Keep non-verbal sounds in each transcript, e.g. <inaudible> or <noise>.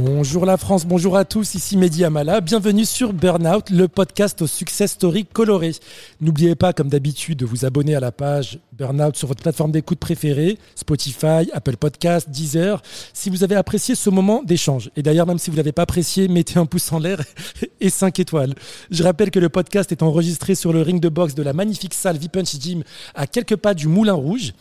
Bonjour la France, bonjour à tous, ici Mehdi Amala, bienvenue sur Burnout, le podcast aux success stories colorés. N'oubliez pas, comme d'habitude, de vous abonner à la page Burnout sur votre plateforme d'écoute préférée, Spotify, Apple Podcast, Deezer, si vous avez apprécié ce moment d'échange. Et d'ailleurs, même si vous ne l'avez pas apprécié, mettez un pouce en l'air <laughs> et 5 étoiles. Je rappelle que le podcast est enregistré sur le ring de boxe de la magnifique salle V-Punch Gym à quelques pas du Moulin Rouge.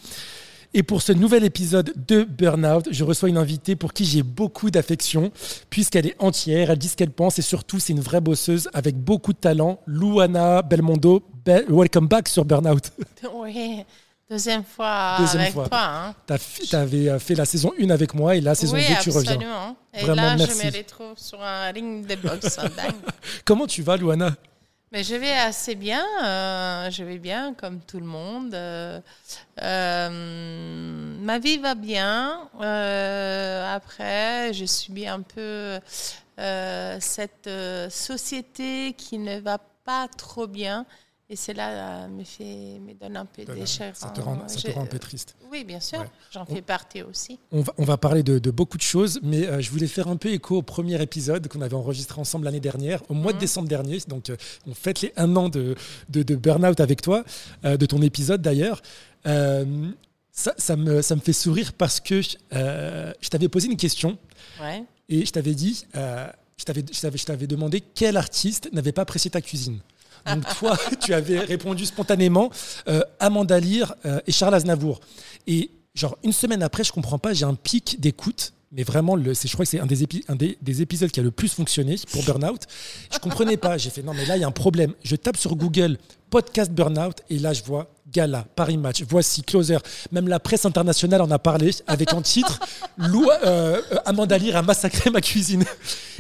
Et pour ce nouvel épisode de Burnout, je reçois une invitée pour qui j'ai beaucoup d'affection, puisqu'elle est entière, elle dit ce qu'elle pense et surtout c'est une vraie bosseuse avec beaucoup de talent. Luana Belmondo, welcome back sur Burnout. <laughs> Oui, deuxième fois avec toi. Hein. Tu avais euh, fait la saison 1 avec moi et la saison 2 tu reviens. Absolument. Et là, je me retrouve sur un ring de boxe. <laughs> Comment tu vas, Luana? Je vais assez bien, euh, je vais bien comme tout le monde. Euh, euh, ma vie va bien. après, je subis un peu cette société qui ne va pas trop bien. Et cela euh, me, fait, me donne un peu de chair. Ça, te rend, ça te rend un peu triste. Oui, bien sûr. J'en fais partie aussi. On va, on va parler de, de, beaucoup de choses, mais euh, je voulais faire un peu écho au premier épisode qu'on avait enregistré ensemble l'année dernière, au mois de mhm. décembre dernier. Donc, euh, on fête les un an de, de, de Burnout avec toi, de ton épisode d'ailleurs. Ça, ça, me, ça me fait sourire parce que je t'avais posé une question ouais. et je t'avais dit, je t'avais demandé quel artiste n'avait pas apprécié ta cuisine. Donc toi, <laughs> tu avais répondu spontanément euh, Amanda Lear euh, et Charles Aznavour. Et genre une semaine après, je comprends pas, j'ai un pic d'écoute. Mais vraiment, je crois que c'est un, des, épisodes qui a le plus fonctionné pour Burnout. Je comprenais pas. J'ai fait non, mais là, il y a un problème. Je tape sur Google podcast Burnout et là, je vois Gala, Paris Match, voici, Closer. Même la presse internationale en a parlé avec un titre <laughs> Lou, euh, Amanda Lear a massacré ma cuisine.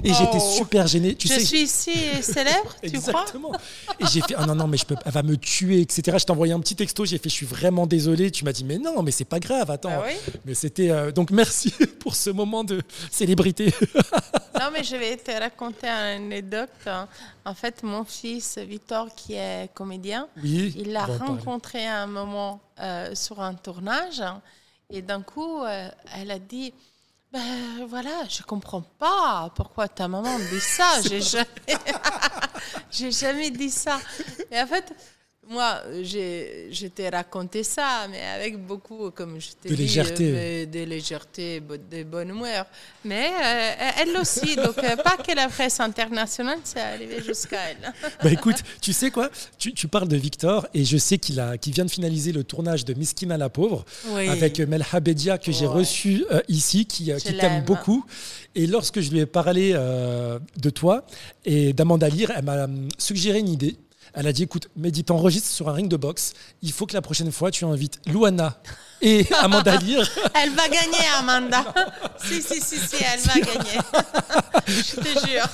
Et j'étais oh. super gêné. Tu je suis ici célèbre, tu Exactement. et j'ai fait ah non, non, mais je peux, elle va me tuer, etc. Je t'ai envoyé un petit texto, j'ai fait je suis vraiment désolé. Tu m'as dit mais non, mais c'est pas grave, attends. Ah mais c'était. Euh, donc merci <laughs> pour ce moment de célébrité. <laughs> non, mais je vais te raconter une anecdote. En fait, mon fils Victor, qui est comédien, il l'a rencontré à un moment euh, sur un tournage. Et d'un coup, euh, elle a dit ben voilà, je comprends pas pourquoi ta maman dit ça. <laughs> J'ai jamais, <laughs> j'ai jamais dit ça. Et en fait, moi, je t'ai raconté ça, mais avec beaucoup, comme je t'ai dit, légèreté. Euh, de légèreté, de bonne humeur. Mais euh, elle aussi, donc euh, pas que la presse internationale, c'est arrivé jusqu'à elle. <laughs> bah écoute, tu sais quoi? Tu, tu, parles de Victor, et je sais qu'il qu'il vient de finaliser le tournage de Miskina la pauvre, avec Melha Bedia, que j'ai reçu ici, qui, qui t'aime beaucoup. Et lorsque je lui ai parlé de toi et d'Amanda Lear, elle m'a suggéré une idée. Elle a dit écoute, Mehdi, t'enregistres sur un ring de boxe. Il faut que la prochaine fois, tu invites Luana et <laughs> Amanda Lear. Elle va gagner, Amanda. si, si, si, si, elle va gagner. Je te jure.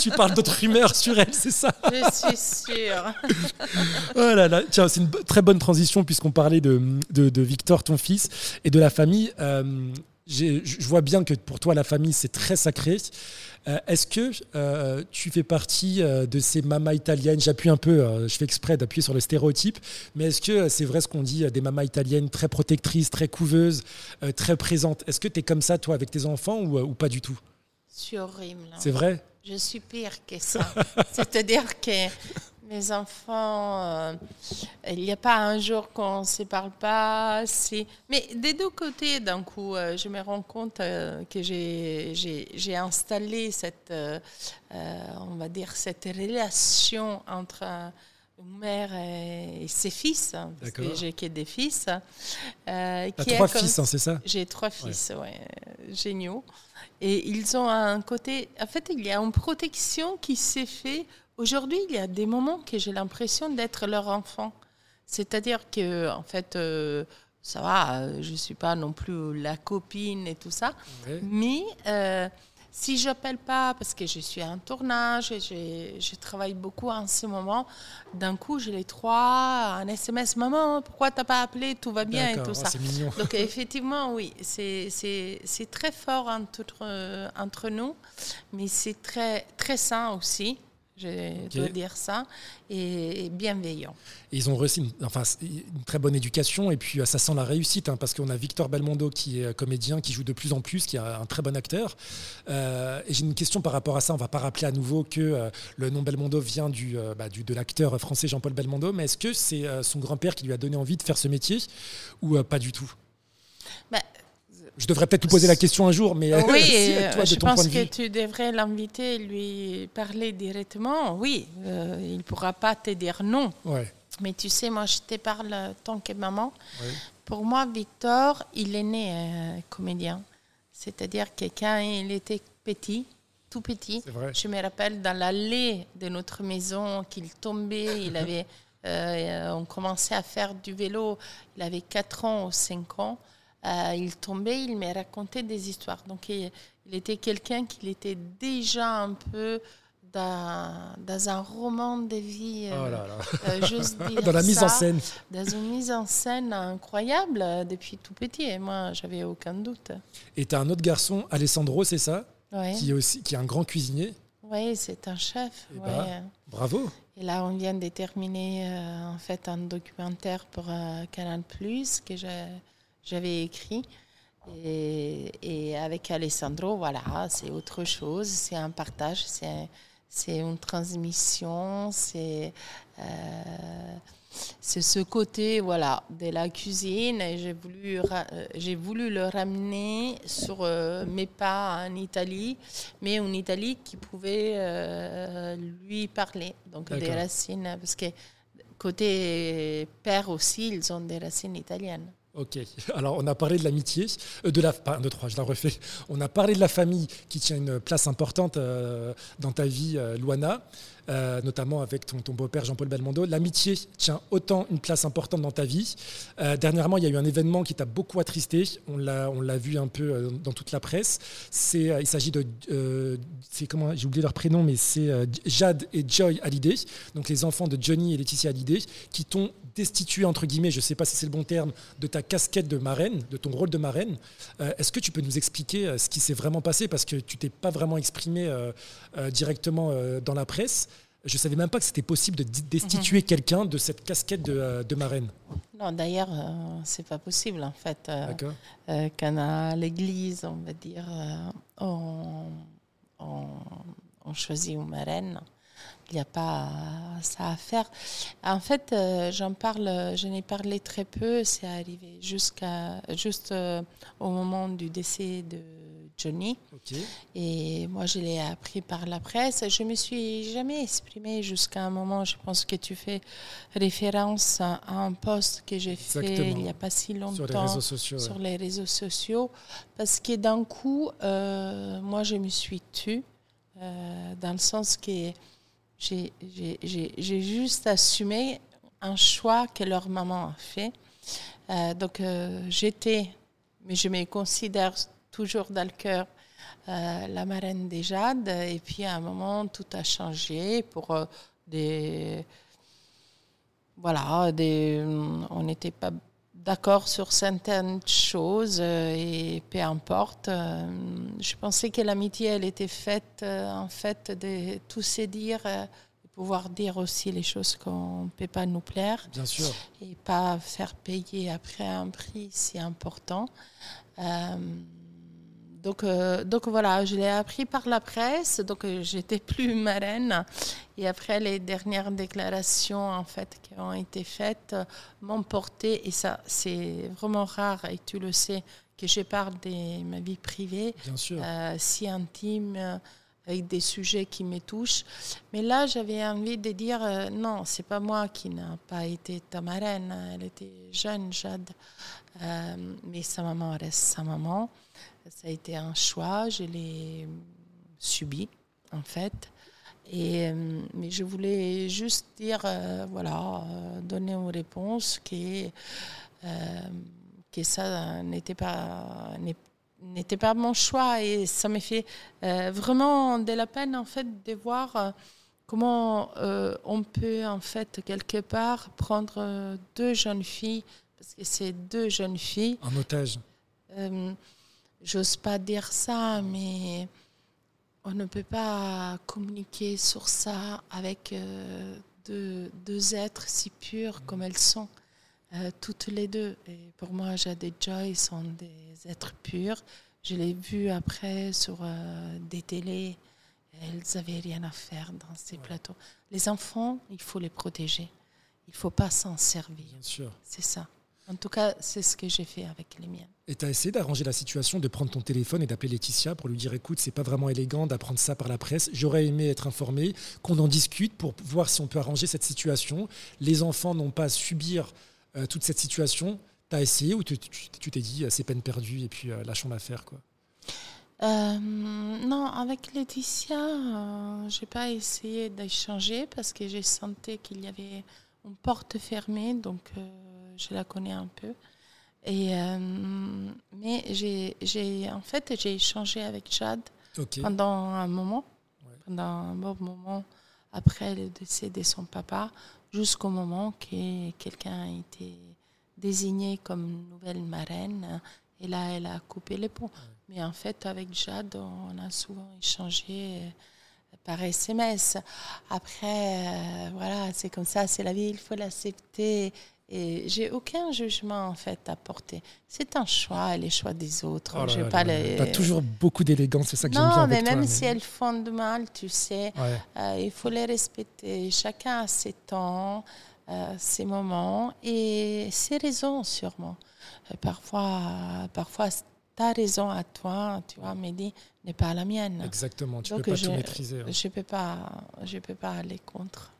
Tu parles d'autres rumeurs sur elle, c'est ça Je suis sûre. oh là là. Tiens, c'est une très bonne transition puisqu'on parlait de, de, Victor, ton fils, et de la famille. Euh, je vois bien que pour toi, la famille, c'est très sacré. Euh, est-ce que euh, tu fais partie euh, de ces mamas italiennes? J'appuie un peu, je fais exprès d'appuyer sur le stéréotype, mais est-ce que c'est vrai ce qu'on dit des mamas italiennes très protectrices, très couveuses, très présentes? Est-ce que tu es comme ça, toi, avec tes enfants ou, pas du tout? C'est horrible. Hein. C'est vrai? Je suis pire que ça. <laughs> C'est-à-dire que mes enfants, euh, il n'y a pas un jour qu'on ne se parle pas. Mais des deux côtés, d'un coup, euh, je me rends compte euh, que j'ai installé cette, on va dire, cette relation entre une mère et, ses fils, hein, parce que j'ai que des fils. Euh, qui trois fils, hein, c'est ça? J'ai trois fils, ouais. géniaux. Et ils ont un côté. En fait, il y a une protection qui s'est faite Aujourd'hui, il y a des moments que j'ai l'impression d'être leur enfant. C'est-à-dire que, en fait, euh, ça va, euh, je ne suis pas non plus la copine et tout ça. Mais euh, si je n'appelle pas, parce que je suis en tournage et je, travaille beaucoup en ce moment, d'un coup, j'ai les trois, un SMS, maman, pourquoi tu n'as pas appelé, tout va bien et tout oh, ça. Donc <laughs> effectivement, oui, c'est très fort entre, entre nous, mais c'est très, très sain aussi je dois dire ça, et bienveillant. ils ont reçu une, enfin, une très bonne éducation, et puis ça sent la réussite, hein, parce qu'on a Victor Belmondo qui est comédien, qui joue de plus en plus, qui est un très bon acteur. et j'ai une question par rapport à ça, on ne va pas rappeler à nouveau que le nom Belmondo vient du, bah, du de l'acteur français Jean-Paul Belmondo, mais est-ce que c'est son grand-père qui lui a donné envie de faire ce métier, ou pas du tout? Bah, je devrais peut-être lui poser la question un jour, mais oui, je pense que tu devrais l'inviter, lui parler directement. Oui, euh, il ne pourra pas te dire non. Ouais. Mais tu sais, moi, je te parle tant que maman. Pour moi, Victor, il est né euh, comédien. C'est-à-dire que quand il était petit, tout petit, je me rappelle dans l'allée de notre maison qu'il tombait, il <laughs> avait, euh, on commençait à faire du vélo, il avait 4 ans ou 5 ans. Euh, il tombait, il me racontait des histoires. Donc, il, était quelqu'un qui était déjà un peu dans, dans un roman de vie. Euh, oh là là. Euh, juste <laughs> dans la mise en scène. Dans une mise en scène incroyable depuis tout petit. Et moi, j'avais aucun doute. Et tu as un autre garçon, Alessandro, c'est ça qui, est aussi, qui est un grand cuisinier. Oui, c'est un chef. Eh ben, bravo. Et là, on vient de terminer en fait un documentaire pour Canal Plus que j'ai j'avais écrit. Et, avec Alessandro, voilà, c'est autre chose, c'est un partage, c'est une transmission, c'est euh, c'est ce côté voilà de la cuisine. Et j'ai voulu euh, j'ai voulu le ramener sur euh, mes pas en Italie mais une Italie qui pouvait lui parler donc des racines parce que côté père aussi ils ont des racines italiennes Ok, <laughs> alors on a parlé de l'amitié, euh, de la, trois, je la refais. <laughs> On a parlé de la famille qui tient une place importante euh, dans ta vie, euh, Luana. Euh, notamment avec ton, beau-père Jean-Paul Belmondo. L'amitié tient autant une place importante dans ta vie. Dernièrement, il y a eu un événement qui t'a beaucoup attristé. On l'a, on l'a vu un peu dans toute la presse. C'est, il s'agit de, c'est comment, j'ai oublié leur prénom, mais c'est Jade et Joy Hallyday, donc les enfants de Johnny et Laetitia Hallyday, qui t'ont destitué entre guillemets, je ne sais pas si c'est le bon terme, de ta casquette de marraine, de ton rôle de marraine. est-ce que tu peux nous expliquer ce qui s'est vraiment passé? Parce que tu t'es pas vraiment exprimé directement dans la presse. Je ne savais même pas que c'était possible de destituer mhm. quelqu'un de cette casquette de, euh, de marraine. Non, d'ailleurs, ce euh, c'est pas possible en fait. Euh, euh, à l'église, on va dire, on, on, choisit une marraine, il n'y a pas ça à faire. En fait, j'en parle, je n'ai parlé très peu. C'est arrivé jusqu'à juste au moment du décès de Johnny. Et moi, je l'ai appris par la presse. Je me suis jamais exprimée jusqu'à un moment. Je pense que tu fais référence à un post que j'ai fait il n'y a pas si longtemps sur les réseaux sociaux. Sur les réseaux sociaux parce que d'un coup, euh, moi, je me suis tue euh, dans le sens que j'ai juste assumé un choix que leur maman a fait. Euh, donc, j'étais, mais je me considère toujours dans le cœur euh, la marraine des Jades. Et puis à un moment, tout a changé pour euh, des. Voilà, des, on n'était pas d'accord sur certaines choses euh, et peu importe. je pensais que l'amitié, elle était faite en fait de tous se dire pouvoir dire aussi les choses qu'on ne peut pas nous plaire. Bien sûr. Et pas faire payer après un prix si important. Donc, euh, donc voilà, je l'ai appris par la presse, donc euh, j'étais plus marraine. Et après, les dernières déclarations en fait qui ont été faites euh, m'ont porté, et ça c'est vraiment rare, et tu le sais, que je parle de ma vie privée, Bien sûr. si intime, avec des sujets qui me touchent. Mais là, j'avais envie de dire, non, c'est pas moi qui n'a pas été ta marraine, elle était jeune, Jade, mais sa maman reste sa maman. Ça a été un choix, je l'ai subi en fait. Et, euh, mais je voulais juste dire, euh, voilà, euh, donner une réponse qui, que ça n'était pas, n'était pas mon choix. Et ça m'a fait vraiment de la peine, en fait, de voir comment on peut, en fait, quelque part, prendre deux jeunes filles, parce que c'est deux jeunes filles. En otage j'ose pas dire ça, mais on ne peut pas communiquer sur ça avec deux, deux, êtres si purs comme elles sont, toutes les deux. Et pour moi, Jade et Joy sont des êtres purs. Je l'ai vu après sur des télés. Elles n'avaient rien à faire dans ces plateaux. Les enfants, il faut les protéger. Il ne faut pas s'en servir. Bien sûr. C'est ça. En tout cas, c'est ce que j'ai fait avec les miennes. Et tu as essayé d'arranger la situation, de prendre ton téléphone et d'appeler Laetitia pour lui dire écoute, c'est pas vraiment élégant d'apprendre ça par la presse. J'aurais aimé être informé, qu'on en discute pour voir si on peut arranger cette situation. Les enfants n'ont pas à subir euh, toute cette situation. Tu as essayé ou tu t'es dit c'est peine perdue et puis euh, lâchons l'affaire quoi? Euh, non, avec Laetitia, euh, je n'ai pas essayé d'échanger parce que j'ai senti qu'il y avait une porte fermée, donc euh, je la connais un peu. Et, mais j'ai, en fait, j'ai échangé avec Jade pendant un moment, pendant un bon moment après le décès de son papa, jusqu'au moment que quelqu'un a été désigné comme nouvelle marraine. Et là, elle a coupé les ponts. Mais en fait, avec Jade, on a souvent échangé euh, par SMS. Après, euh, voilà, c'est comme ça, c'est la vie, il faut l'accepter. Et j'ai aucun jugement en fait à porter. C'est un choix, les choix des autres. Oh j'ai pas les... toujours beaucoup d'élégance, c'est ça que j'aime bien. Non, mais même si elles font de mal, tu sais, euh, il faut les respecter. Chacun a ses temps, ses moments et ses raisons sûrement. parfois, parfois ta raison à toi, tu vois, Mehdi, n'est pas la mienne. Exactement, tu ne peux pas tout maîtriser. Hein. Je ne peux, pas, peux pas aller contre.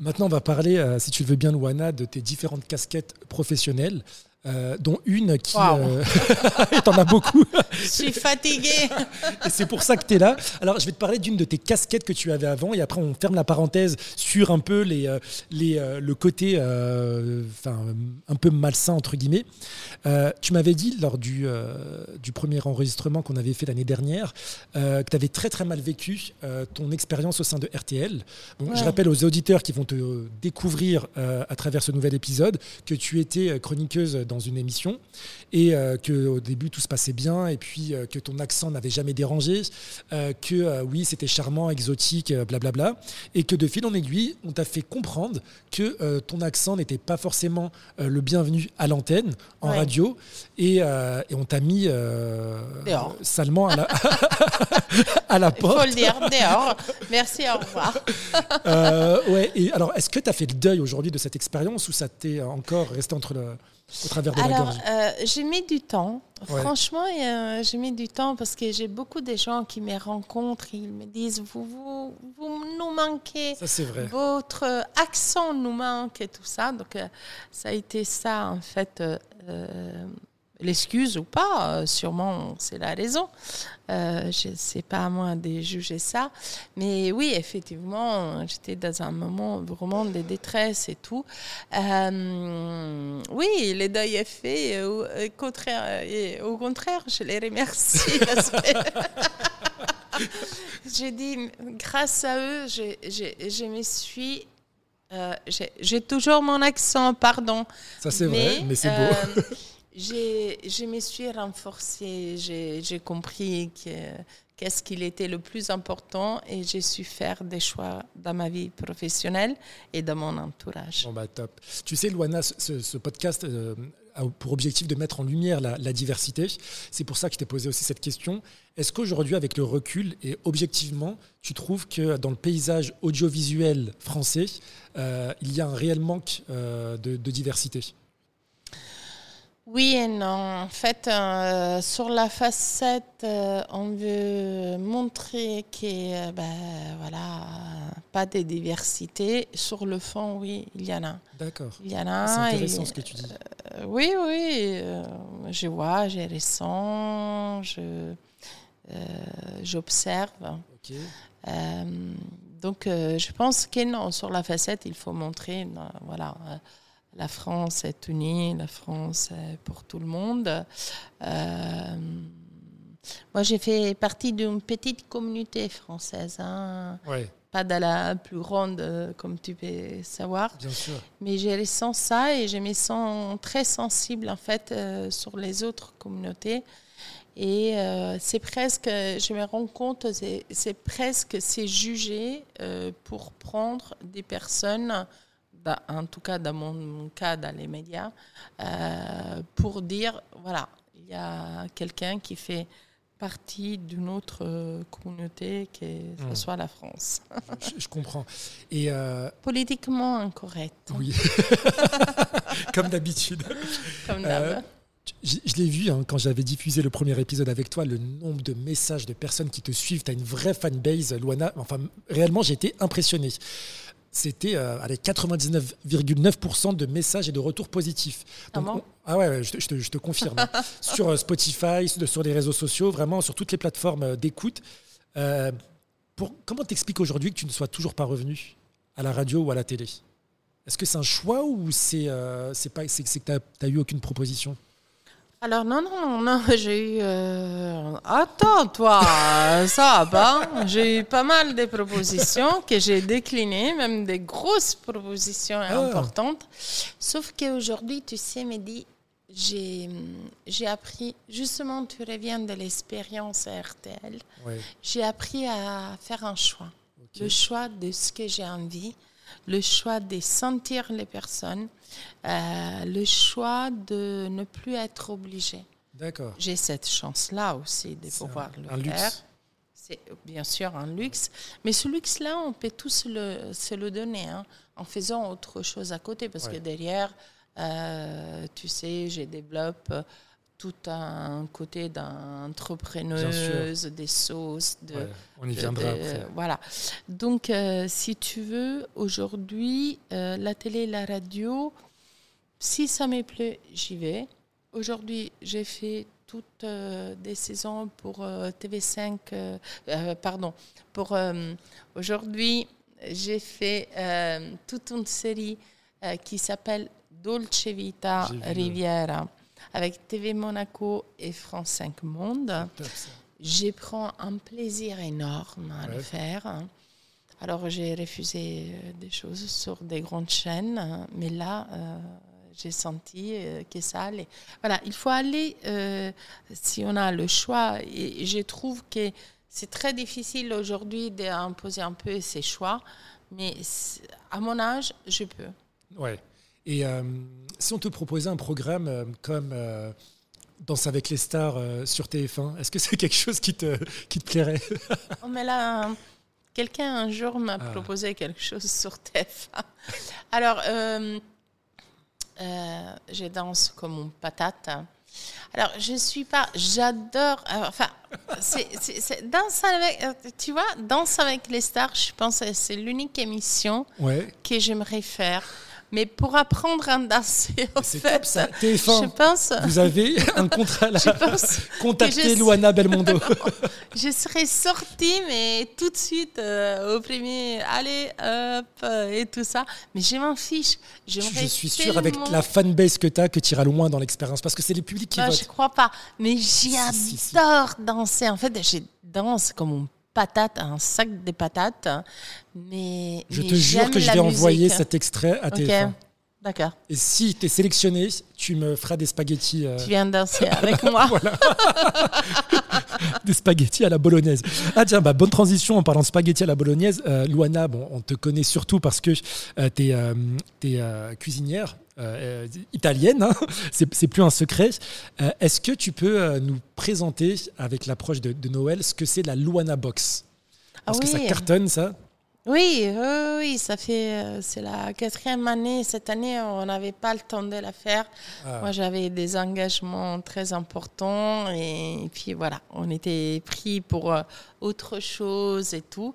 Maintenant, on va parler, euh, si tu le veux bien, Louana, de tes différentes casquettes professionnelles. Euh, dont une qui... Euh, <laughs> t'en as beaucoup. Je suis fatiguée. et c'est pour ça que tu es là. Alors, je vais te parler d'une de tes casquettes que tu avais avant, et après, on ferme la parenthèse sur un peu les, euh, les, le côté un peu malsain, entre guillemets. tu m'avais dit, lors du, du premier enregistrement qu'on avait fait l'année dernière, que tu avais très, très mal vécu ton expérience au sein de RTL. Bon, Je rappelle aux auditeurs qui vont te découvrir à travers ce nouvel épisode que tu étais chroniqueuse dans une émission et euh, que au début tout se passait bien et puis euh, que ton accent n'avait jamais dérangé, euh, que oui c'était charmant, exotique, blablabla, et que de fil en aiguille on t'a fait comprendre que ton accent n'était pas forcément le bienvenu à l'antenne, en radio, et, et, on t'a mis salement à la, <laughs> à la porte. Il faut le dire, dehors. <laughs> Merci, au revoir. ouais, et alors est-ce que tu as fait le deuil aujourd'hui de cette expérience ou ça t'est encore resté entre le au travers de Alors, la euh, j'ai mis du temps. Franchement, euh, j'ai mis du temps parce que j'ai beaucoup de gens qui me rencontrent. Ils me disent Vous, vous, vous nous manquez. Ça, c'est vrai. Votre accent nous manque et tout ça. Donc, euh, ça a été ça, en fait, l'excuse ou pas, euh, sûrement c'est la raison. Euh, je sais pas à moi de juger ça. Mais oui, effectivement, j'étais dans un moment vraiment de détresse et tout. Euh, oui, le deuil est fait. Au, contraire, et au contraire, je les remercie. <laughs> <laughs> J'ai dit, grâce à eux, je, je, je me suis euh, j'ai toujours mon accent, pardon. Ça c'est vrai, mais c'est beau. Je me suis renforcée, j'ai compris qu'est-ce qu'il était le plus important et j'ai su faire des choix dans ma vie professionnelle et dans mon entourage. Bon bah top. Tu sais, Luana, ce, podcast euh, a pour objectif de mettre en lumière la, diversité. C'est pour ça que je t'ai posé aussi cette question. Est-ce qu'aujourd'hui, avec le recul et objectivement, tu trouves que dans le paysage audiovisuel français, euh, il y a un réel manque euh, de diversité? Oui et non. En fait, euh, sur la facette, euh, on veut montrer qu'il n'y a ben, voilà, pas de diversité. Sur le fond, oui, il y en a. D'accord. Il y en a. C'est intéressant ce que tu dis. Euh, oui, oui. je vois, ressens, je, j'observe. Ok. donc, je pense que non, sur la facette, il faut montrer, voilà la France est unie, la France est pour tout le monde. Euh, moi, j'ai fait partie d'une petite communauté française. Hein. Pas de la plus grande, comme tu peux savoir. Bien sûr. Mais j'ai ressens ça et je me sens très sensible, en fait, euh, sur les autres communautés. Et euh, c'est presque, je me rends compte, c'est presque, c'est jugé euh, pour prendre des personnes, en tout cas dans mon cas, dans les médias, euh, pour dire, voilà, il y a quelqu'un qui fait partie d'une autre communauté, que ce hmm. soit la France. je, comprends. Et Politiquement incorrect. Oui, <laughs> comme d'habitude. Comme d'habitude. Je, l'ai vu hein, quand j'avais diffusé le premier épisode avec toi, le nombre de messages de personnes qui te suivent. Tu as une vraie fanbase, Luana. Enfin, réellement, j'ai été impressionné. C'était euh, avec 99,9% de messages et de retours positifs. ah, ah ouais, je, te, confirme. <laughs> sur euh, Spotify, sur les réseaux sociaux, vraiment sur toutes les plateformes euh, d'écoute. pour, comment t'expliques aujourd'hui que tu ne sois toujours pas revenu à la radio ou à la télé? Est-ce que c'est un choix ou c'est c'est pas c'est que tu n'as eu aucune proposition? Alors non, non, non, <laughs> j'ai eu... Euh, attends, toi, <laughs> ça va. J'ai eu pas mal de propositions que j'ai déclinées, même des grosses propositions ah. importantes. Sauf qu'aujourd'hui, tu sais, Mehdi, j'ai, j'ai appris, justement, tu reviens de l'expérience à RTL, j'ai appris à faire un choix. Le choix de ce que j'ai envie, le choix de sentir les personnes, euh, le choix de ne plus être obligé. D'accord. J'ai cette chance-là aussi de pouvoir le faire. C'est bien sûr un luxe, mais ce luxe-là, on peut tous le, se le donner hein, en faisant autre chose à côté, parce que derrière, euh, tu sais, je développe tout un côté d'entrepreneuse, des sauces. De, on y viendra. voilà. Donc, euh, si tu veux, aujourd'hui, euh, la télé et la radio, si ça me plaît, j'y vais. Aujourd'hui, j'ai fait toutes euh, des saisons pour TV5. pardon. Pour aujourd'hui, j'ai fait toute une série qui s'appelle Dolce Vita Riviera avec TV Monaco et France 5 Monde. J'ai pris un plaisir énorme à le faire. Alors j'ai refusé euh, des choses sur des grandes chaînes, mais là, euh, j'ai senti euh, que ça allait. Voilà, il faut aller, si on a le choix, et je trouve que c'est très difficile aujourd'hui d'imposer un peu ses choix, mais à mon âge, je peux. Ouais. Et euh, si on te proposait un programme euh, comme euh, Danse avec les stars sur TF1, est-ce que c'est <laughs> quelque chose qui te, qui te plairait? Oh, mais là, quelqu'un un jour m'a ah. proposé quelque chose sur TF1. Alors, je danse comme une patate. Alors, je suis pas. J'adore. enfin, c'est, danse avec. Tu vois, Danse avec les stars, je pense que c'est l'unique émission que j'aimerais faire. Mais pour apprendre à danser, en fait, ça. TF1, je pense, vous avez un contrat là. <laughs> Contactez Luana Belmondo. <laughs> je serais sortie, mais tout de suite euh, au premier, allez, hop, euh, et tout ça. Mais je m'en fiche. Je suis sûre, avec la fanbase que tu as, que tu iras loin dans l'expérience, parce que c'est les publics qui bah, votent. Je crois pas. Mais j'adore danser. En fait, je danse comme un patate, un sac de patates. Mais, je te jure que je vais envoyer cet extrait à tes okay. D'accord. Et si tu es sélectionné, tu me feras des spaghettis. Euh, tu viens danser <laughs> avec moi. <laughs> des spaghettis à la bolognaise. Ah tiens, bah, bonne transition en parlant de spaghettis à la bolognaise. Euh, Luana, bon, on te connaît surtout parce que euh, tu es, cuisinière italienne. Hein C'est plus un secret. Est-ce que tu peux nous présenter, avec l'approche de, Noël, ce que c'est la Luana Box? Parce ah que ça cartonne, ça. Oui, oui, ça fait, euh, c'est la quatrième année. Cette année, on n'avait pas le temps de la faire. Ah. Moi, j'avais des engagements très importants et, puis voilà, on était pris pour euh, autre chose et tout.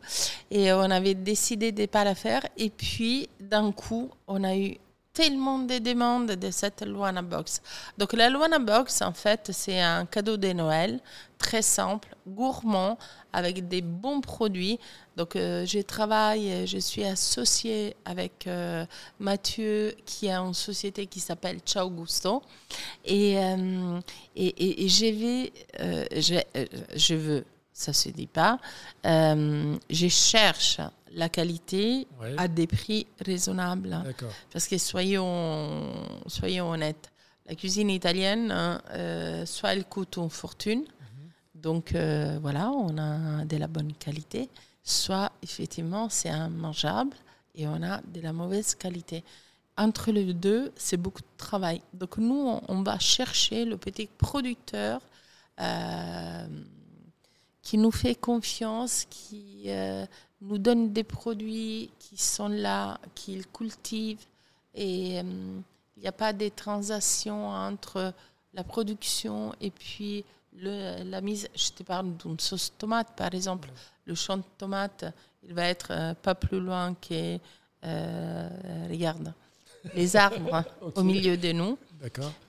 Et on avait décidé de ne pas la faire. Et puis, d'un coup, on a eu tellement de demandes de cette Luana Box. Donc la Luana Box, en fait, c'est un cadeau de Noël très simple, gourmand, avec des bons produits. Donc euh, je travaille, je suis associée avec euh, Mathieu qui a une société qui s'appelle Ciao Gusto. Et, euh, et, et, je, vais, je, je veux ça se dit pas. Euh, je cherche la qualité à des prix raisonnables. Parce que soyons, soyons honnêtes, la cuisine italienne, hein, euh, soit elle coûte une fortune, mhm. Donc euh, voilà, on a de la bonne qualité. Soit effectivement c'est un mangeable et on a de la mauvaise qualité. Entre les deux, c'est beaucoup de travail. Donc nous, on, va chercher le petit producteur euh, qui nous fait confiance, qui euh, nous donne des produits qui sont là, qu'il cultive. Et euh, il n'y a pas des transactions entre la production et puis la mise. Je te parle d'une sauce tomate, par exemple. Le champ de tomate, il va être euh, pas plus loin que, euh, regarde, les arbres <laughs> au milieu de nous.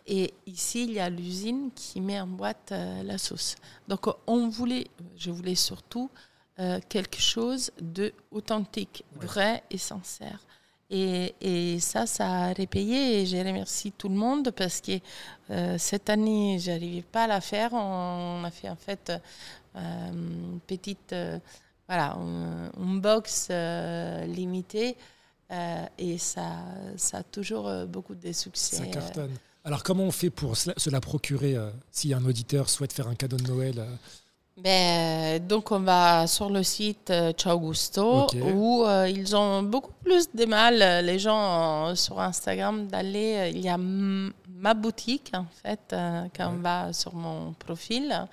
Et ici, il y a l'usine qui met en boîte euh, la sauce. Donc, on voulait, je voulais surtout quelque chose de authentique, vrai et sincère. Et, et ça, ça a répayé et je remercie tout le monde parce que euh, cette année, j'arrivais pas à la faire. On a fait en fait petite, euh, voilà, un- une box euh, limitée euh, et ça, ça a toujours euh, beaucoup de succès. Ça euh, cartonne. Alors, comment on fait pour se la, procurer euh, si un auditeur souhaite faire un cadeau de Noël euh, Ben, donc on va sur le site euh, Ciao Gusto où euh, ils ont beaucoup plus de mal, euh, les gens euh, sur Instagram, d'aller. euh, il y a ma boutique en fait, euh, quand on va sur mon profil.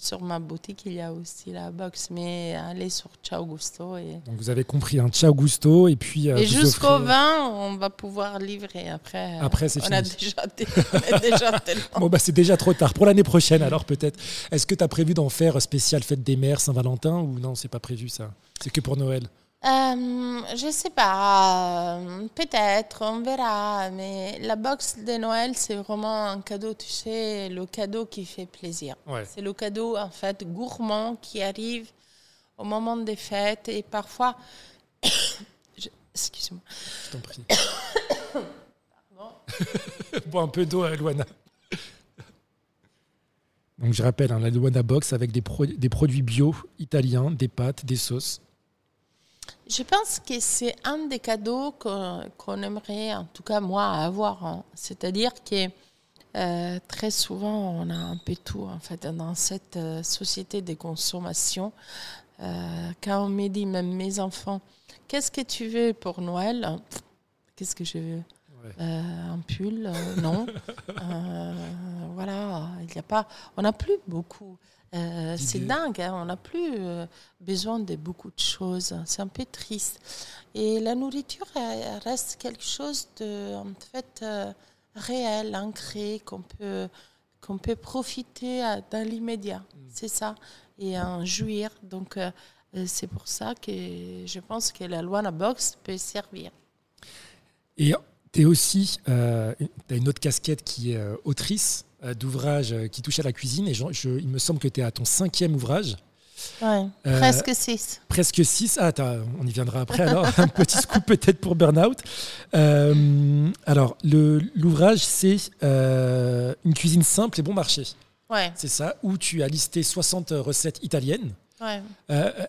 Sur ma boutique, il y a aussi la box. Mais allez sur Ciao Gusto. Et, Donc, vous avez compris, un Ciao Gusto. Et puis, euh, et jusqu'au offrez- 20, on va pouvoir livrer. Après, euh, Après, c'est a fini. déjà, <laughs> on a déjà <laughs> tellement. Bon, bah, c'est déjà trop tard. Pour l'année prochaine, alors peut-être. Est-ce que tu as prévu d'en faire spécial fête des mères, Saint-Valentin ou non, c'est pas prévu ça? C'est que pour Noël. Euh, je sais pas, euh, peut-être, on verra, mais la box de Noël, c'est vraiment un cadeau, tu sais, le cadeau qui fait plaisir. Ouais. C'est le cadeau, en fait, gourmand qui arrive au moment des fêtes et parfois. <coughs> Je- Excuse-moi. Je t'en prie. <coughs> Bois un peu d'eau à Luana. Donc je rappelle, hein, la Luana Box avec des, pro- des produits bio italiens, des pâtes, des sauces. Je pense que c'est un des cadeaux qu'on qu'on aimerait, en tout cas moi, avoir. hein. C'est-à-dire que euh, très souvent, on a un peu tout en fait dans cette euh, société de consommation. Euh, quand on me dit, même mes enfants, qu'est-ce que tu veux pour Noël? Qu'est-ce que je veux? Ouais. Euh, pull Non. <laughs> Euh, voilà, il y a pas. On n'a plus beaucoup. Euh, c'est dingue, hein, on n'a plus euh, besoin de beaucoup de choses. C'est un peu triste. Et la nourriture elle- reste quelque chose de en fait euh, réel, ancré, qu'on peut qu'on peut profiter à- dans l'immédiat. C'est ça et en jouir. Donc c'est pour ça que je pense que la Luana Box peut servir. Et tu es aussi, euh, tu as une autre casquette qui est euh, autrice euh, d'ouvrages euh, qui touchent à la cuisine. Et je- je- il me semble que tu es à ton cinquième ouvrage, Ouais, Euh, presque six. presque six. Ah, on y viendra après alors. <laughs> un petit scoop peut-être pour Burnout. Euh, alors, l'ouvrage, c'est euh, une cuisine simple et bon marché. Ouais, C'est ça, où tu as listé 60 recettes italiennes. ouais.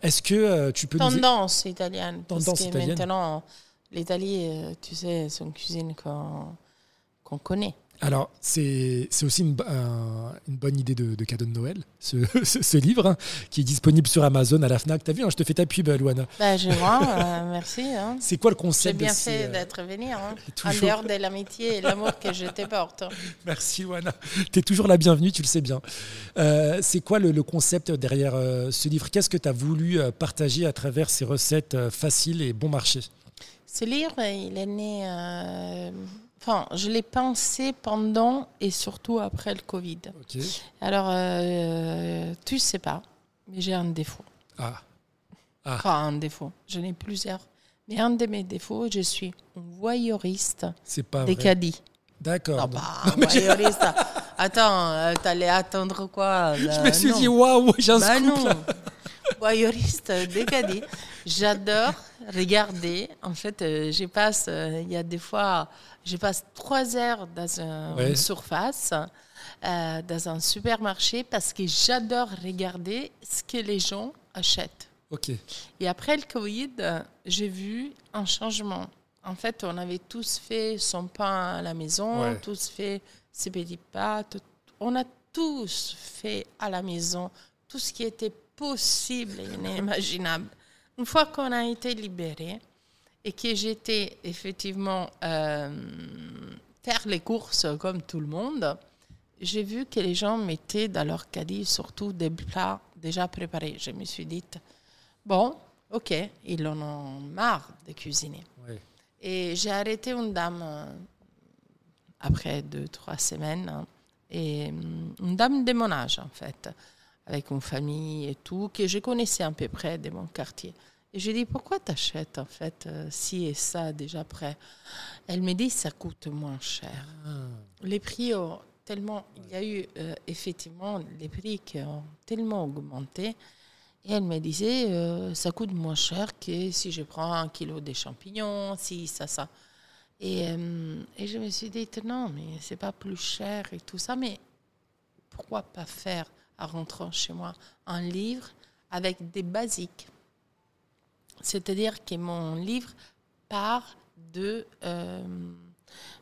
Est-ce que tu peux nous... Tendance italienne. Parce Tendance que italienne. maintenant, l'Italie, euh, tu sais, c'est une cuisine qu'on connaît. Alors, c'est aussi une, un- une bonne idée de, de cadeau de Noël, ce, <laughs> ce- ce livre, hein, qui est disponible sur Amazon à la FNAC. T'as vu, hein, je te fais ta pub, Luana. Ben, je vois, euh, merci. hein. <laughs> C'est quoi le J'ai concept bien de ces, fait euh, d'être venu, hein, <laughs> en dehors de l'amitié et l'amour que je te porte. Merci, Luana. Tu es toujours la bienvenue, tu le sais bien. Euh, c'est quoi le, le concept derrière euh, ce livre? Qu'est-ce que tu as voulu euh, partager à travers ces recettes euh, faciles et bon marché? Ce livre, il est né. euh, Enfin, je l'ai pensé pendant et surtout après le Covid. Ok. Alors, euh, tu sais pas, mais j'ai un défaut. Ah, Enfin, un défaut. Je n'ai plusieurs. Mais un de mes défauts, je suis un voyeuriste pas des vrai. caddies. D'accord. Non, donc- pas un voyeuriste. Attends, euh, t'allais attendre quoi <laughs> Je là me suis non. dit, waouh, j'ai un Bah scoop non. Voyeuriste caddies. J'adore regarder. En fait, euh, je passe, euh, il y a des fois, je passe trois heures dans un- Ouais. une surface, euh, dans un supermarché, parce que j'adore regarder ce que les gens achètent. Ok. Et après le Covid, j'ai vu un changement. En fait, on avait tous fait son pain à la maison, Ouais. tous fait ses petits pâtes. On a tous fait à la maison tout ce qui était possible et inimaginable. Une fois qu'on a été libéré et que j'étais effectivement euh, faire les courses comme tout le monde, j'ai vu que les gens mettaient dans leur caddie surtout des plats déjà préparés. Je me suis dit, bon, ok, ils en ont marre de cuisiner. Et j'ai arrêté une dame euh, après deux, trois semaines, hein, et hum, une dame de mon âge en fait, avec une famille et tout, que je connaissais à peu près de mon quartier. Et je lui ai dit, pourquoi t'achètes en fait euh, ci et ça déjà prêt Elle me dit, ça coûte moins cher. Ah. Les prix ont tellement, il y a eu euh, effectivement les prix qui ont tellement augmenté et elle me disait, euh, ça coûte moins cher que si je prends un kilo de champignons, si, ça, ça. Et, euh, et je me suis dit, non, mais c'est pas plus cher et tout ça, mais pourquoi pas faire, en rentrant chez moi, un livre avec des basiques C'est-à-dire que mon livre part de, euh,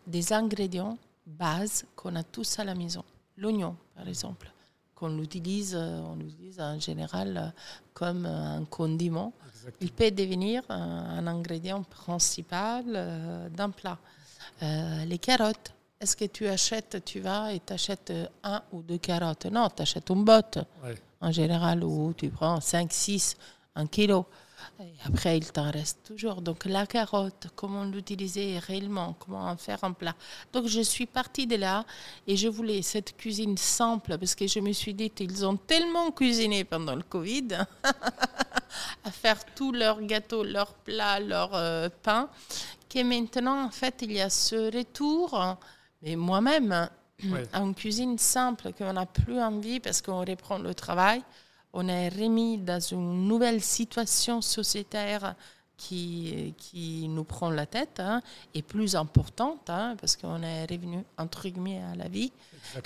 des ingrédients bases qu'on a tous à la maison. L'oignon, par exemple qu'on utilise, euh, on utilise en général euh, comme un condiment. Il peut devenir un, ingrédient principal d'un plat. les carottes. Est-ce que tu achètes, tu vas et tu achètes un ou deux carottes? Non, tu achètes une botte en général où tu prends 5, 6, un kilo. Et après, il t'en reste toujours. Donc, la carotte, comment l'utiliser réellement, comment en faire un plat? Donc, je suis partie de là et je voulais cette cuisine simple parce que je me suis dit, ils ont tellement cuisiné pendant le Covid <laughs> à faire tous leurs gâteaux, leurs plats, leurs euh, pains, que maintenant, en fait, il y a ce retour. Mais moi-même, à une <clears throat> cuisine simple qu'on n'a plus envie parce qu'on reprend le travail on est remis dans une nouvelle situation sociétaire qui, qui nous prend la tête hein, et plus importante hein, parce qu'on est revenu entre guillemets à la vie.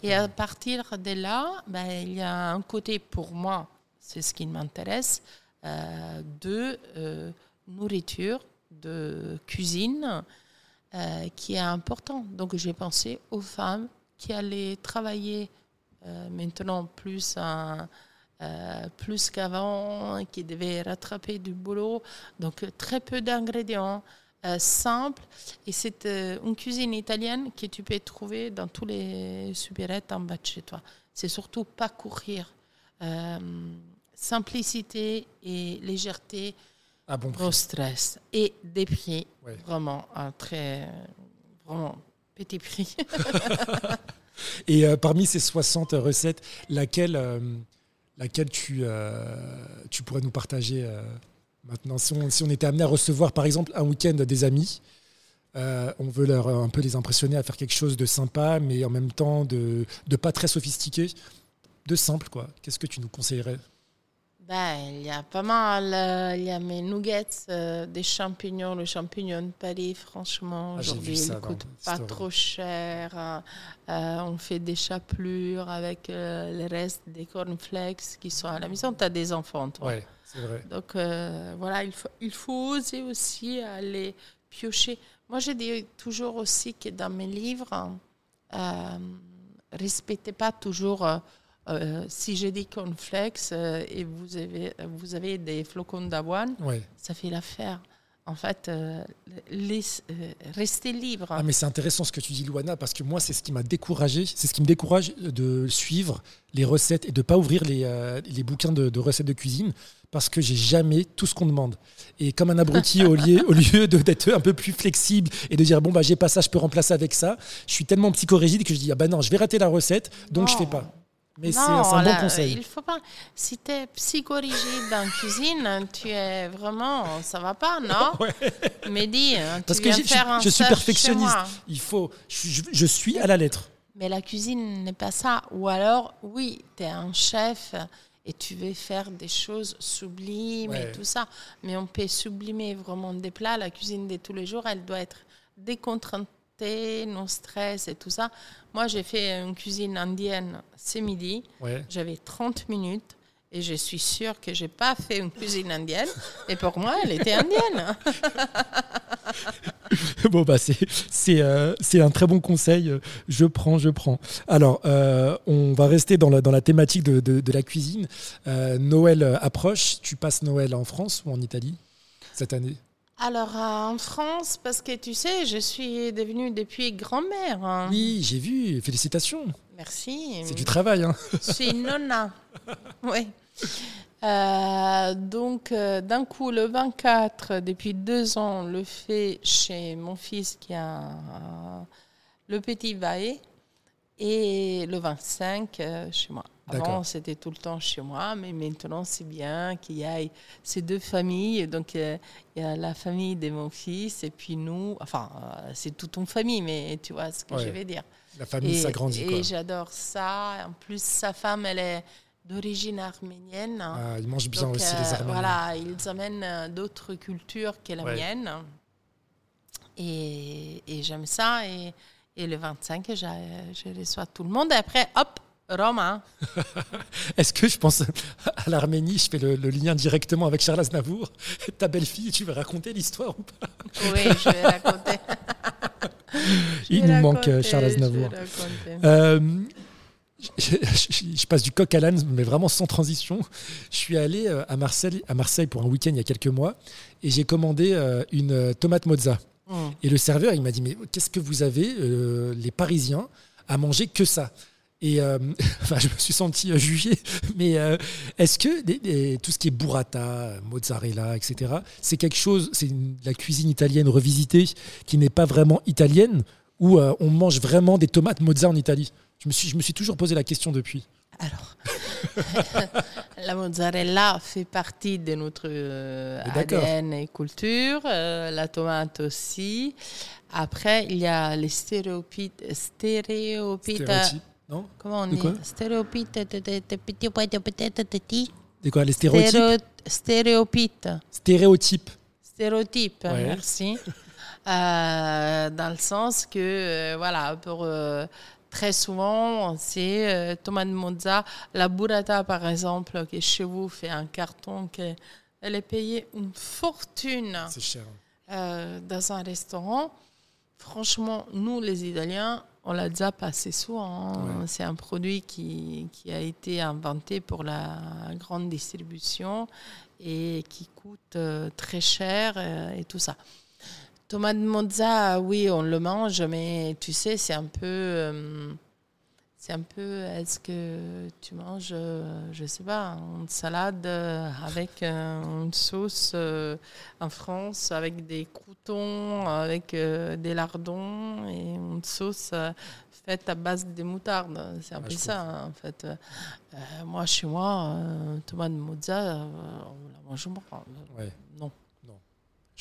Et à partir de là, ben, il y a un côté pour moi, c'est ce qui m'intéresse, euh, de euh, nourriture, de cuisine euh, qui est important. Donc j'ai pensé aux femmes qui allaient travailler maintenant plus euh, plus qu'avant, qui devait rattraper du boulot. Donc très peu d'ingrédients, euh, simples. Et c'est euh, une cuisine italienne que tu peux trouver dans tous les supérettes en bas de chez toi. C'est surtout pas courir. simplicité et légèreté à bon au stress. Et des prix vraiment à très vraiment petit prix. <laughs> <laughs> et parmi ces 60 recettes, laquelle laquelle tu, euh, tu pourrais nous partager euh, maintenant? Si on, si on, était amené à recevoir par exemple un week-end des amis, euh, on veut leur un peu les impressionner à faire quelque chose de sympa, mais en même temps de, de pas très sophistiqué, de simple quoi. Qu'est-ce que tu nous conseillerais? Ben, il y a pas mal. Euh, il y a mes nuggets, euh, des champignons, le champignon de Paris, franchement, ah, aujourd'hui, il ne coûte pas trop cher. Hein. Euh, on fait des chapelures avec les restes des cornflakes qui sont à la maison. Tu as des enfants, toi. Oui, c'est vrai. Donc, voilà, il faut, il faut oser aussi aller piocher. Moi, je dis toujours aussi que dans mes livres, respectez pas toujours euh, si j'ai des cornflakes euh, et vous avez, vous avez des flocons d'avoine, ça fait l'affaire. En fait, euh, rester libre. Ah, mais c'est intéressant ce que tu dis, Luana, parce que moi, c'est ce qui m'a découragé. C'est ce qui me décourage de suivre les recettes et de ne pas ouvrir les, les bouquins de, recettes de cuisine parce que j'ai jamais tout ce qu'on demande. Et comme un abruti, au lieu, au lieu d'être un peu plus flexible et de dire bon, bah, j'ai pas ça, je peux remplacer avec ça, je suis tellement psychorigide que je dis ah bah non, je vais rater la recette, donc je fais pas. Mais c'est un bon conseil. Il faut pas. Si tu es psychorigide la cuisine, tu es vraiment. Ça va pas, non? <laughs> Ouais. Mais dis, tu Parce que faire un je suis perfectionniste. Il faut. Je, suis à la lettre. Mais la cuisine n'est pas ça. Ou alors, oui, tu es un chef et tu veux faire des choses sublimes et tout ça. Mais on peut sublimer vraiment des plats. La cuisine de tous les jours, elle doit être décontractée nos stress et tout ça. Moi, j'ai fait une cuisine indienne ce midi. J'avais 30 minutes. Et je suis sûre que j'ai pas fait une cuisine indienne. Et pour moi, elle était indienne. <laughs> bon, bah, c'est, c'est, euh, c'est un très bon conseil. Je prends, je prends. Alors, euh, on va rester dans la, dans la thématique de, de, de la cuisine. Euh, Noël approche. Tu passes Noël en France ou en Italie cette année? Alors, euh, en France, parce que tu sais, je suis devenue depuis grand-mère. hein. Oui, j'ai vu. Félicitations. Merci. C'est du travail. Hein. Je suis nonna. <laughs> oui. Euh, donc, euh, d'un coup, le 24, depuis deux ans, on le fait chez mon fils qui a le petit Vaé. Et le 25, euh, chez moi. Avant, c'était tout le temps chez moi, mais maintenant, c'est bien qu'il y ait ces deux familles. Donc, euh, il y a la famille de mon fils et puis nous. Enfin, euh, c'est toute une famille, mais tu vois ce que Ouais. je veux dire. La famille Et- s'agrandit. Et quoi. j'adore ça. En plus, sa femme, elle est d'origine arménienne. Ah, ils mangent bien Donc, aussi, euh, les Arméniens. Voilà, ils amènent euh, d'autres cultures que la Ouais. mienne. Et, et j'aime ça. Et, et le 25, je, je reçois tout le monde. Et après, hop, Rome. hein. <laughs> Est-ce que je pense à l'Arménie, je fais le, le lien directement avec Charles Aznavour <laughs> Ta belle-fille, tu veux raconter l'histoire ou pas? Oui, je vais raconter. <laughs> Je Il vais nous manque, raconter, euh, Charles Aznavour. Euh, je, passe du coq à l'âne, mais vraiment sans transition. Je suis allé euh, à Marseille, à Marseille pour un week-end il y a quelques mois et j'ai commandé une tomate mozza. Mm. Et le serveur, il m'a dit, mais qu'est-ce que vous avez, euh, les Parisiens, à manger que ça? Et euh, <laughs> enfin, je me suis senti euh, jugé, <laughs> mais euh, est-ce que des- des- tout ce qui est burrata, mozzarella, etc., c'est quelque chose, c'est la cuisine italienne revisitée qui n'est pas vraiment italienne, euh, on mange vraiment des tomates mozza en Italie? Je me, suis, je me suis toujours posé la question depuis. Alors, <laughs> la mozzarella fait partie de notre euh. ADN et culture, euh, la tomate aussi. Après, il y a les stéréotypes. Stéréotypes. Stéréotype, non Comment on De dit Stéréotypes. de- de- de de quoi, les stéréotypes Stéréo- Stéréotypes. Stéréotypes. Stéréotype, Ouais. merci. Euh, dans le sens que, euh, voilà, pour, euh, très souvent, c'est euh, tomate mozza. La burrata, par exemple, qui chez vous fait un carton, que, elle est payée une fortune cher. euh, dans un restaurant. Franchement, nous, les Italiens, on l'a déjà passé souvent. hein. Ouais. C'est un produit qui, qui a été inventé pour la grande distribution et qui coûte euh, très cher euh, et tout ça. Tomate mozza, oui, on le mange, mais tu sais, c'est un peu... c'est un peu, est-ce que tu manges, euh, je sais pas, une salade euh, avec euh, une sauce en France, avec des croutons, avec des lardons et une sauce faite à base de moutarde. C'est un Ah, peu ça, hein, en fait. Euh, moi, chez moi, tomate mozza, on la mange pas. Ouais.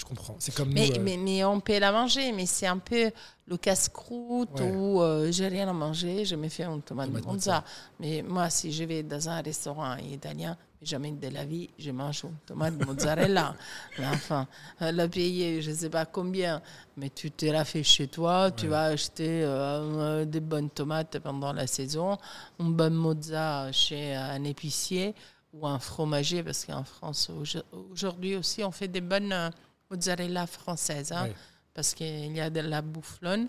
Je comprends. C'est comme Mais, nous. euh, mais, mais on peut la manger, mais c'est un peu le casse-croûte Ouais. où euh, j'ai rien à manger, je me fais une tomate mozza. Mais moi, si je vais dans un restaurant italien, jamais de la vie, je mange une tomate mozzarella. <laughs> enfin, euh, la payer, je ne sais pas combien, mais tu te la fais chez toi, tu vas acheter euh, des bonnes tomates pendant la saison, une bonne mozza chez un épicier ou un fromager, parce qu'en France, aujo- aujourd'hui aussi, on fait des bonnes mozzarella françaises, hein, parce qu'il y a de la bouffelonne.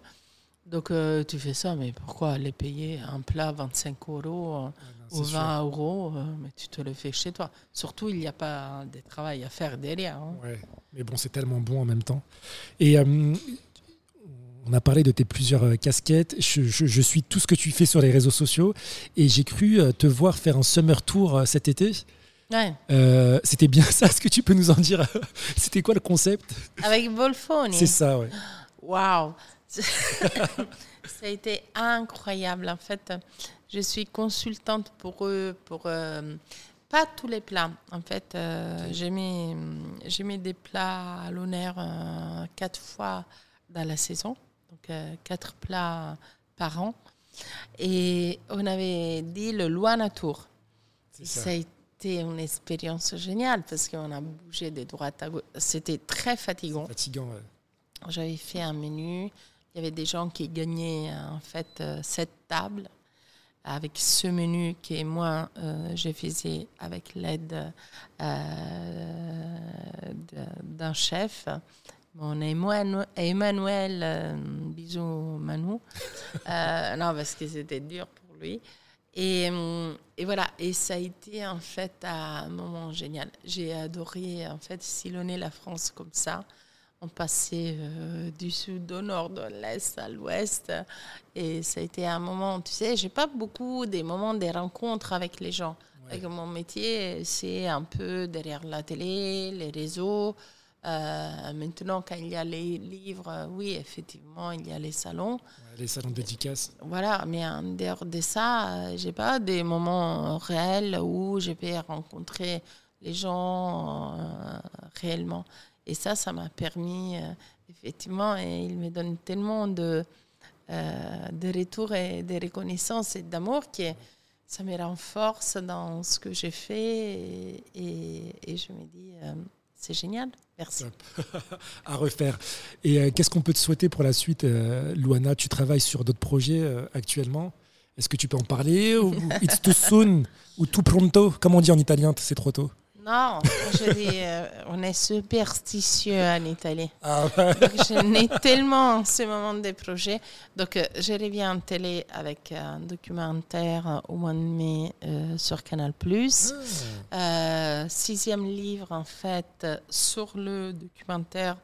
Donc euh, tu fais ça, mais pourquoi aller payer un plat 25 euros euh, c'est ou sûr. 20 euros euh, Mais tu te le fais chez toi. Surtout, il n'y a pas de travail à faire derrière. hein. Ouais, mais bon, c'est tellement bon en même temps. Et on a parlé de tes plusieurs casquettes. Je, je- je suis tout ce que tu fais sur les réseaux sociaux et j'ai cru te voir faire un summer tour cet été. Ouais. Euh, C'était bien <laughs> ça. Est-ce que tu peux nous en dire <laughs> C'était quoi le concept? Avec Volfoni. C'est ça, ouais. Waouh <laughs> Ça a été incroyable. En fait, je suis consultante pour eux, pour euh, pas tous les plats. En fait, euh, j'ai mis, j'ai mis des plats à l'honneur euh, quatre fois dans la saison, donc euh, quatre plats par an. Et on avait dit le Luana Tour. Ça. ça a été une expérience géniale parce qu'on a bougé de droite à gauche. C'était très fatigant. Fatigant. ouais. J'avais fait un menu. Il y avait des gens qui gagnaient en fait euh, cette table avec ce menu que moi euh, je faisais avec l'aide euh, d'un chef Mon Emmanuel, Emmanuel euh, bisous Manu. <laughs> Euh, non, parce que c'était dur pour lui. Et, euh, et, voilà, et ça a été en fait un moment génial. J'ai adoré en fait sillonner la France comme ça. On passait du sud au nord, de l'est à l'ouest. Et ça a été un moment, tu sais, j'ai pas beaucoup des moments des rencontres avec les gens. Avec mon métier, c'est un peu derrière la télé, les réseaux. Euh, maintenant, quand il y a les livres, oui, effectivement, il y a les salons. les salons dédicaces. Voilà, mais en dehors de ça, euh, j'ai pas des moments réels où je peux rencontrer les gens euh, réellement. Et ça, ça m'a permis, effectivement, et il me donne tellement de, de retours et de reconnaissance et d'amour que ça me renforce dans ce que j'ai fait et, et, je me dis, c'est génial. Merci. <laughs> à refaire. Et euh, qu'est-ce qu'on peut te souhaiter pour la suite, euh, Luana Tu travailles sur d'autres projets euh, actuellement. Est-ce que tu peux en parler ou <laughs> It's too soon ou too pronto? Comme on dit en italien, c'est trop tôt. Non, je dis, euh, on est superstitieux en Italie. Ah je n'ai tellement en ce moment des projets. Donc, euh, je reviens en télé avec un documentaire au mois de mai euh, sur Canal+. Ah. sixième livre, en fait, sur le documentaire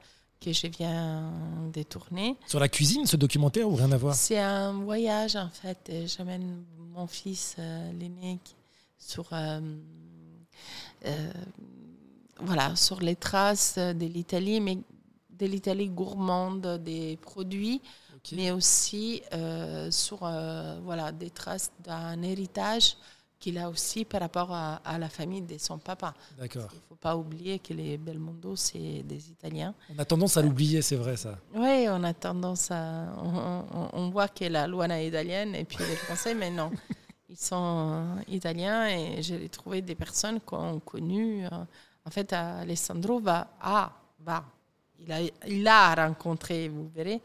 que je viens de tourner. Sur la cuisine, ce documentaire, ou rien à voir? C'est un voyage, en fait. J'amène mon fils, l'aîné, sur euh, voilà, sur les traces de l'Italie, mais de l'Italie gourmande des produits, mais aussi euh, sur euh, voilà, des traces d'un héritage qu'il a aussi par rapport à, la famille de son papa. D'accord. Il ne faut pas oublier que les Belmondo, c'est des Italiens. On a tendance à l'oublier, c'est vrai ça. Oui, on a tendance à... On, on, voit que la Luana est italienne et puis les Français, mais non. <laughs> Ils sont euh, italiens et j'ai trouvé des personnes qui ont connu. Euh, en fait, Alessandro va, ah, va, il a, il a rencontré, vous verrez,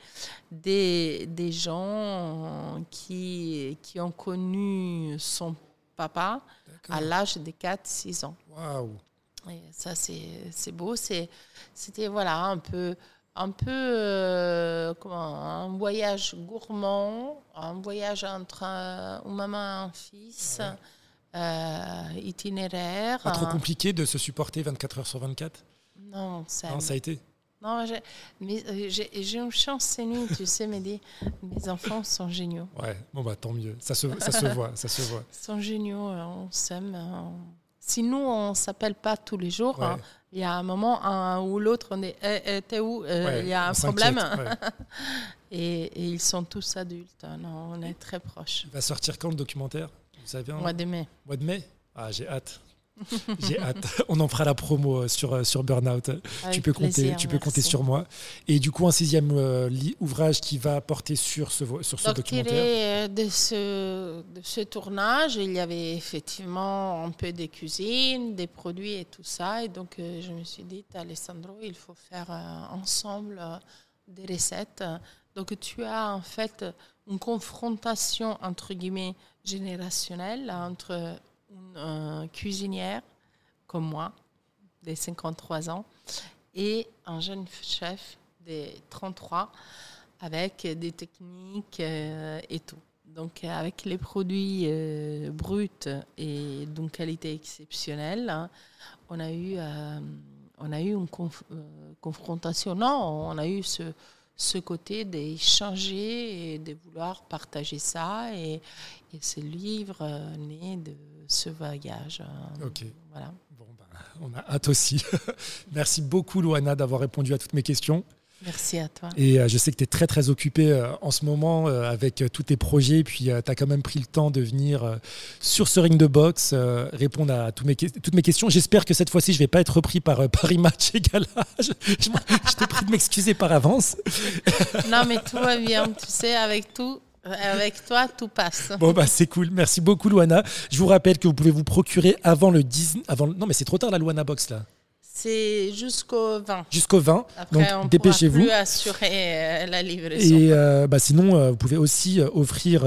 des, des gens qui, qui ont connu son papa à l'âge de 4-6 ans. Waouh! Ça, c'est beau. C'était voilà, un peu un peu euh, comment, un voyage gourmand, un voyage entre un, une maman et un fils, euh, itinéraire. Pas trop compliqué de se supporter 24 heures sur 24 Non, ça, non, ça a été. Non, mais euh, j'ai une chance ces nuits, tu sais, Mehdi. <laughs> Mes enfants sont géniaux. Ouais, bon bah tant mieux. Ça se, ça se <laughs> voit, ça se voit. Ils sont géniaux, on s'aime. Si nous, on s'appelle pas tous les jours, hein, il y a un moment un ou l'autre, on est eh, eh, t'es où euh, Il y a un problème. <laughs> et, ils sont tous adultes. Hein, non, on est très proches. Il va sortir quand le documentaire? Vous savez, Mois de mai. Mois de mai? Ah, j'ai hâte. <laughs> J'ai hâte. On en fera la promo euh, sur, euh, sur Burnout. tu peux compter, tu peux compter sur moi. Et du coup, un sixième euh, ouvrage qui va porter sur ce, sur ce documentaire. De ce, de ce tournage, il y avait effectivement un peu des cuisines, des produits et tout ça. Et donc, je me suis dit, Alessandro, il faut faire ensemble des recettes. Donc, tu as en fait une confrontation, entre guillemets, générationnelle entre une cuisinière comme moi, de 53 ans, et un jeune chef de 33 avec des techniques euh, et tout. Donc avec les produits euh, bruts et d'une qualité exceptionnelle, hein, on a eu, euh, on a eu une confrontation. Non, on a eu ce, ce côté d'échanger et de vouloir partager ça. Et, et ce livre euh, né de ce voyage. Euh, ok. Voilà. Bon, ben, on a hâte aussi. <laughs> Merci beaucoup, Luana, d'avoir répondu à toutes mes questions. Merci à toi. Et euh, je sais que tu es très très occupé en ce moment avec tous tes projets. Puis tu as quand même pris le temps de venir sur ce ring de boxe répondre à toutes mes, toutes mes questions. J'espère que cette fois-ci, je ne vais pas être repris par Paris Match et Gala. je, je te prie de m'excuser par avance. non, mais tout va bien. Tu sais, avec tout, avec toi, tout passe. Bon, bah, c'est cool. Merci beaucoup, Luana. Je vous rappelle que vous pouvez vous procurer avant le 10. Avant... Non, mais c'est trop tard, la Luana Box, là. C'est jusqu'au 20. Jusqu'au 20. donc dépêchez-vous. plus assurer euh, la livraison. Et euh, bah, sinon, euh, vous pouvez aussi offrir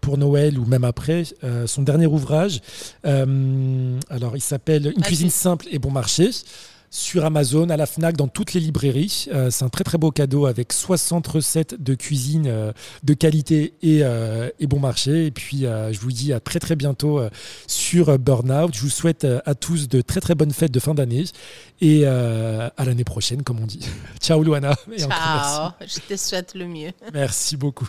pour Noël ou même après son dernier ouvrage. alors, il s'appelle Une cuisine simple et bon marché. Sur Amazon, à la FNAC, dans toutes les librairies. Euh, c'est un très très beau cadeau avec 60 recettes de cuisine euh, de qualité et, euh, et, bon marché. Et puis je vous dis à très très bientôt sur Burnout. Je vous souhaite à tous de très très bonnes fêtes de fin d'année et à l'année prochaine comme on dit. <laughs> Ciao Luana. Ciao, je te souhaite le mieux. Merci beaucoup.